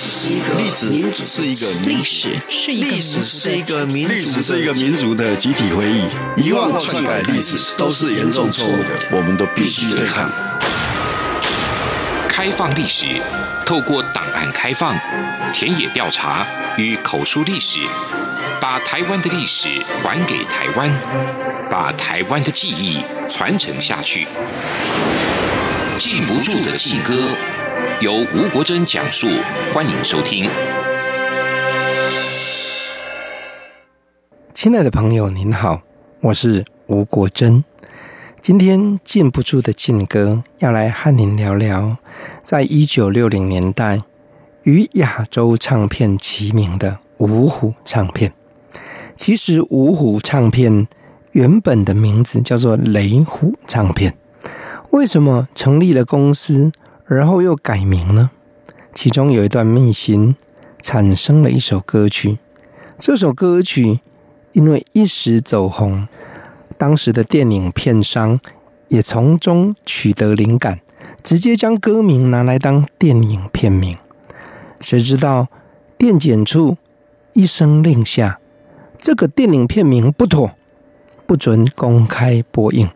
史是一个历史，民主是一个历史是一个历史是一个民历史是一个民族的集体回忆。遗忘或篡改历史都是严重错误的，我们都必须对抗。开放历史，透过档案开放、田野调查与口述历史，把台湾的历史还给台湾，把台湾的记忆传承下去。禁不住的禁歌，由吴国珍讲述，欢迎收听。亲爱的朋友，您好，我是吴国珍。今天禁不住的禁歌，要来和您聊聊，在一九六零年代与亚洲唱片齐名的五虎唱片。其实五虎唱片原本的名字叫做雷虎唱片。为什么成立了公司，而后又改名呢？其中有一段秘辛，产生了一首歌曲。这首歌曲因为一时走红，当时的电影片商也从中取得灵感，直接将歌名拿来当电影片名。谁知道电检处一声令下，这个电影片名不妥，不准公开播映。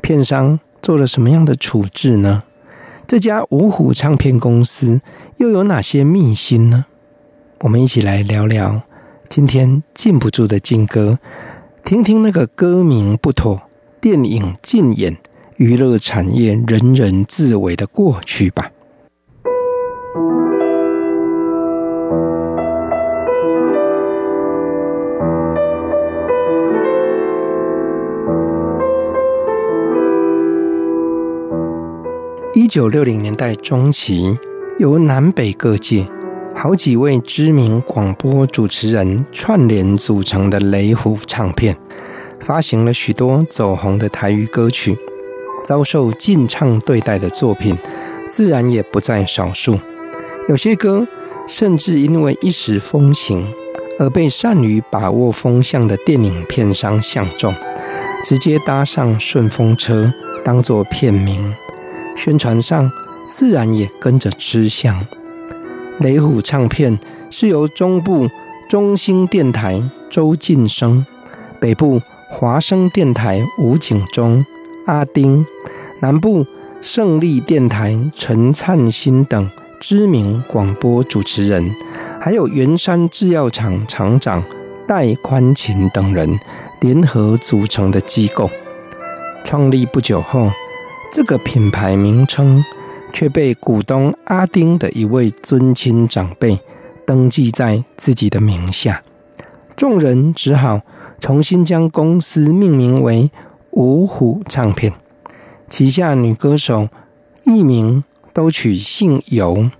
片商。做了什么样的处置呢？这家五虎唱片公司又有哪些秘辛呢？我们一起来聊聊今天禁不住的禁歌，听听那个歌名不妥、电影禁演、娱乐产业人人自危的过去吧。九六零年代中期，由南北各界好几位知名广播主持人串联组成的雷虎唱片，发行了许多走红的台语歌曲，遭受禁唱对待的作品自然也不在少数。有些歌甚至因为一时风行，而被善于把握风向的电影片商相中，直接搭上顺风车，当作片名。宣传上自然也跟着吃香。雷虎唱片是由中部中兴电台周进生、北部华声电台吴景忠、阿丁、南部胜利电台陈灿新等知名广播主持人，还有圆山制药厂厂长戴宽勤等人联合组成的机构。创立不久后，这个品牌名称却被股东阿丁的一位尊亲长辈登记在自己的名下，众人只好重新将公司命名为五虎唱片，旗下女歌手艺名都取姓游，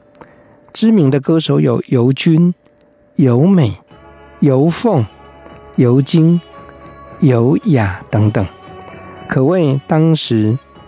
知名的歌手有游君、游美、游凤、游晶、游雅等等，可谓当时。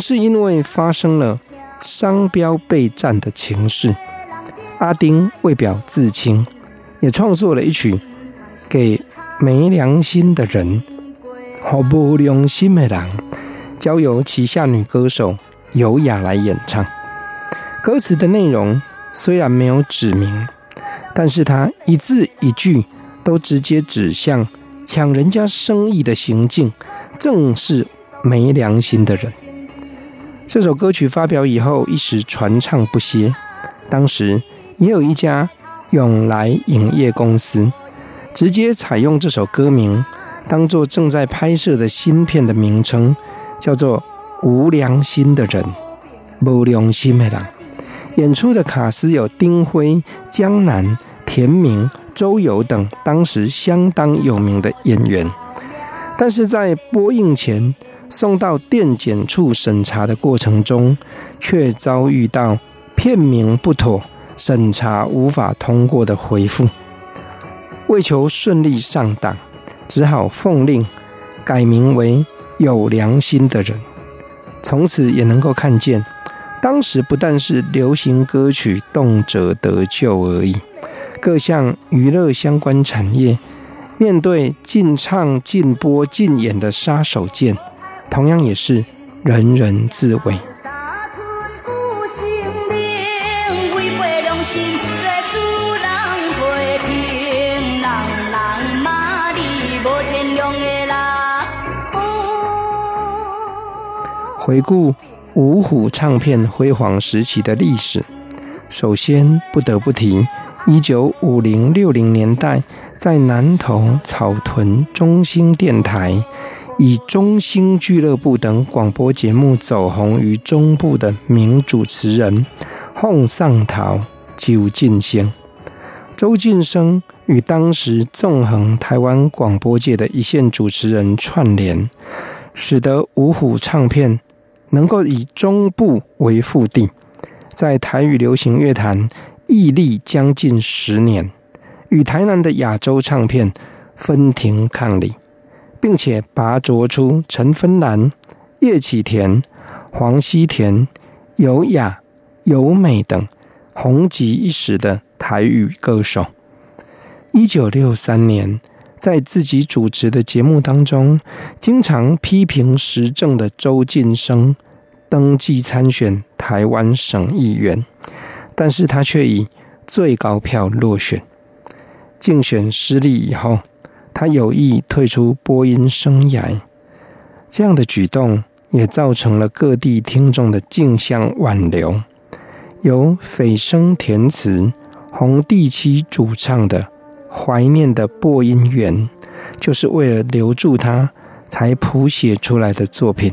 是因为发生了商标被占的情势，阿丁为表自清，也创作了一曲给没良心的人，好不良心的人，交由旗下女歌手游雅来演唱。歌词的内容虽然没有指明，但是他一字一句都直接指向抢人家生意的行径，正是没良心的人。这首歌曲发表以后，一时传唱不歇。当时也有一家永来影业公司，直接采用这首歌名，当做正在拍摄的新片的名称，叫做《无良心的人》。无良心的人，演出的卡司有丁辉、江南、田明、周游等当时相当有名的演员。但是在播映前，送到电检处审查的过程中，却遭遇到片名不妥、审查无法通过的回复。为求顺利上档，只好奉令改名为有良心的人。从此也能够看见，当时不但是流行歌曲动辄得救而已，各项娱乐相关产业面对禁唱、禁播、禁演的杀手锏，同样也是人人自危。回顾五虎唱片辉煌时期的历史，首先不得不提一九五零六零年代在南投草屯中心电台以中兴俱乐部等广播节目走红于中部的名主持人凤送头周进生。周进生与当时纵横台湾广播界的一线主持人串联，使得五虎唱片。能够以中部为腹地，在台语流行乐坛屹立将近十年，与台南的亚洲唱片分庭抗礼，并且拔擢出陈芬兰、叶启田、黄西田、尤雅、尤美等红极一时的台语歌手。一九六三年，在自己主持的节目当中，经常批评时政的周进生登记参选台湾省议员，但是他却以最高票落选。竞选失利以后，他有意退出播音生涯。这样的举动也造成了各地听众的竞相挽留。由斐生填词、洪地七主唱的。怀念的播音员，就是为了留住他才谱写出来的作品。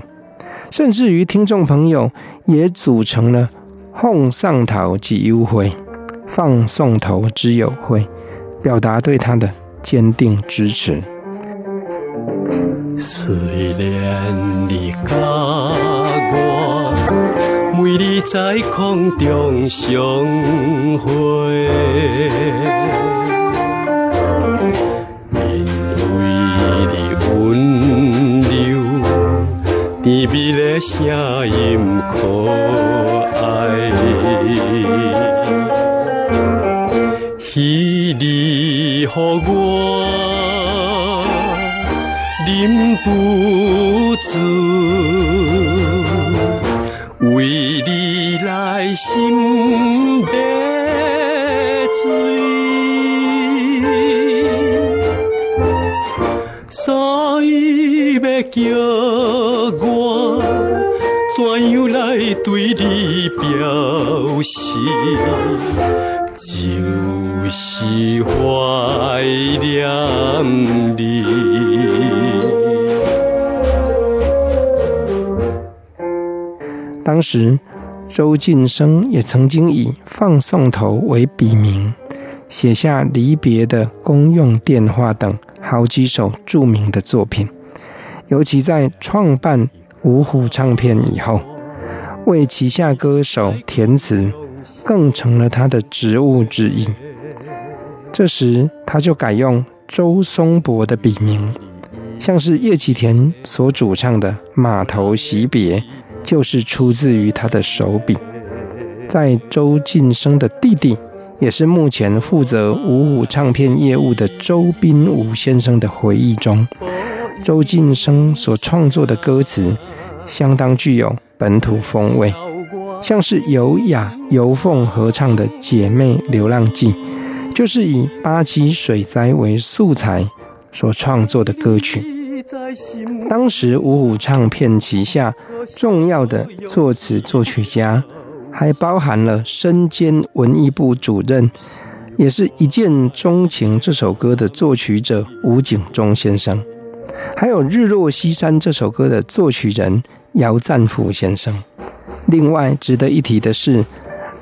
甚至于听众朋友也组成了“凤送头之友会”，放送头之友会，表达对他的坚定支持。虽然你甲我每日在空中相会。甜蜜的声音可爱，希你予我忍不住，为你来心别醉，所以要叫我。怎样来对你表示，就是怀念你。当时，周晋生也曾经以放送头为笔名，写下离别的公用电话等好几首著名的作品，尤其在创办。五虎唱片以后，为旗下歌手填词，更成了他的职务之一。这时，他就改用周松柏的笔名，像是叶启田所主唱的《码头惜别》，就是出自于他的手笔。在周进生的弟弟，也是目前负责五虎唱片业务的周斌武先生的回忆中，周进生所创作的歌词相当具有本土风味，像是尤雅、尤凤合唱的《姐妹流浪记》，就是以八七水灾为素材所创作的歌曲。当时五虎唱片旗下重要的作词作曲家，还包含了身兼文艺部主任，也是一见钟情这首歌的作曲者吴景中先生。还有《日落西山》这首歌的作曲人姚赞甫先生。另外值得一提的是，《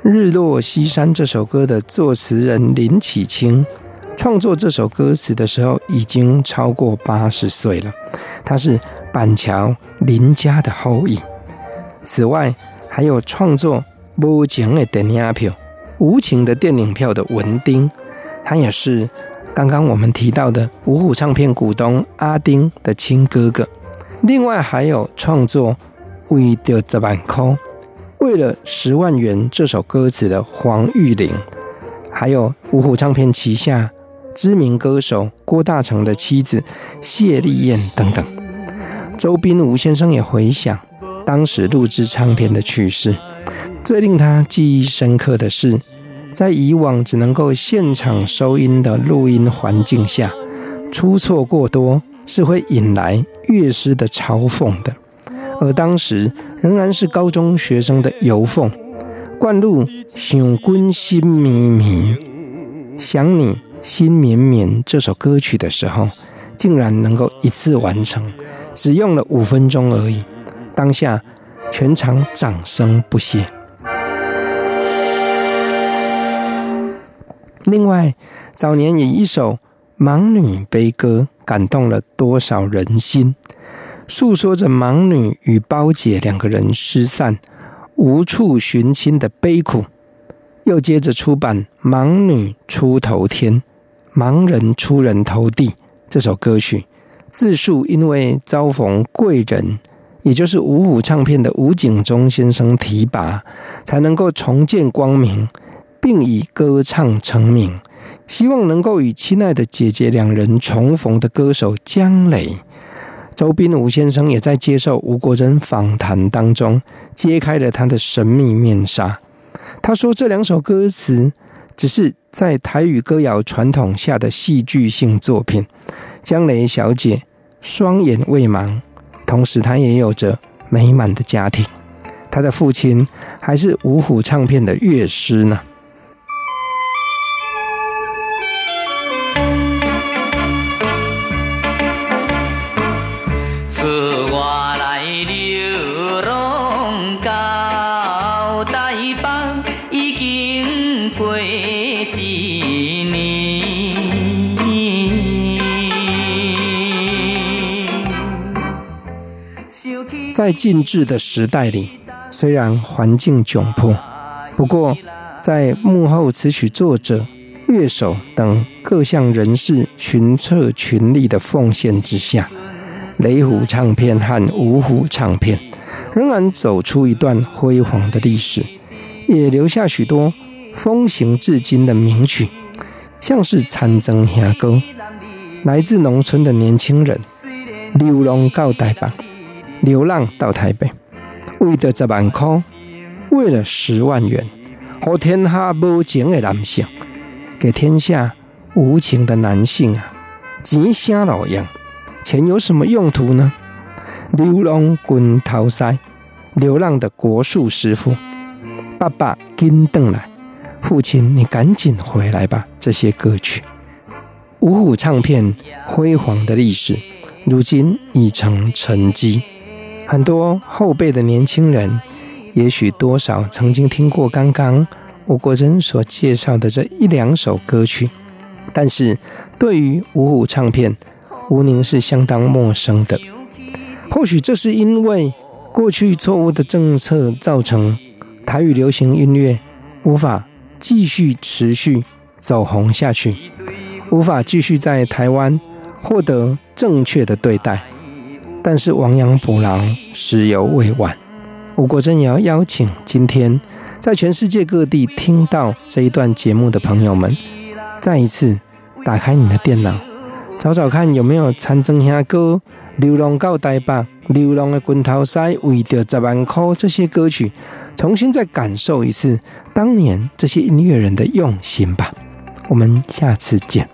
日落西山》这首歌的作词人林启清，创作这首歌词的时候已经超过八十岁了。他是板桥林家的后裔。此外，还有创作无情的电影票、无情的电影票的文丁，他也是刚刚我们提到的五虎唱片股东阿丁的亲哥哥。另外，还有创作为着十万块，为了十万元这首歌词的黄玉玲，还有五虎唱片旗下知名歌手郭大成的妻子谢丽燕等等。周宾吴先生也回想当时录制唱片的趣事，最令他记忆深刻的是，在以往只能够现场收音的录音环境下，出错过多是会引来乐师的嘲讽的。而当时仍然是高中学生的游凤，灌录《想君心绵绵》，想你心绵绵这首歌曲的时候，竟然能够一次完成，只用了五分钟而已。当下全场掌声不歇。另外，早年以一首《盲女悲歌》感动了多少人心。诉说着盲女与胞姐两个人失散、无处寻亲的悲苦，又接着出版《盲女出头天》，盲人出人头地这首歌曲，自述因为遭逢贵人，也就是五五唱片的吴景中先生提拔，才能够重见光明，并以歌唱成名，希望能够与亲爱的姐姐两人重逢的歌手江磊。周宾吴先生也在接受吴国珍访谈当中揭开了他的神秘面纱。他说：“这两首歌词只是在台语歌谣传统下的戏剧性作品。江芸小姐双眼未盲，同时她也有着美满的家庭。她的父亲还是五虎唱片的乐师呢。”在静滞的时代里，虽然环境窘迫，不过在幕后词曲作者、乐手等各项人士群策群力的奉献之下，雷虎唱片和五虎唱片仍然走出一段辉煌的历史，也留下许多风行至今的名曲，像是《参曾兄歌》，来自农村的年轻人流浪到台北。流浪到台北，为了十万块，为了十万元，和天下无情的男性，给天下无情的男性啊，钱啥路用？钱有什么用途呢？流浪滚头塞，流浪的国术师傅，爸爸金邓来，父亲你赶紧回来吧。这些歌曲，五虎唱片辉煌的历史，如今已成沉积。很多后辈的年轻人，也许多少曾经听过刚刚吴国珍所介绍的这一两首歌曲，但是对于五虎唱片，吴宁是相当陌生的。或许这是因为过去错误的政策造成台语流行音乐无法继续持续走红下去，无法继续在台湾获得正确的对待。但是亡羊补牢，时犹未晚。吴国珍也要邀请今天在全世界各地听到这一段节目的朋友们，再一次打开你的电脑，找找看有没有《参曾兄歌》、《流浪到台北》、《流浪的滚头塞》、《为着十万块》这些歌曲，重新再感受一次当年这些音乐人的用心吧。我们下次见。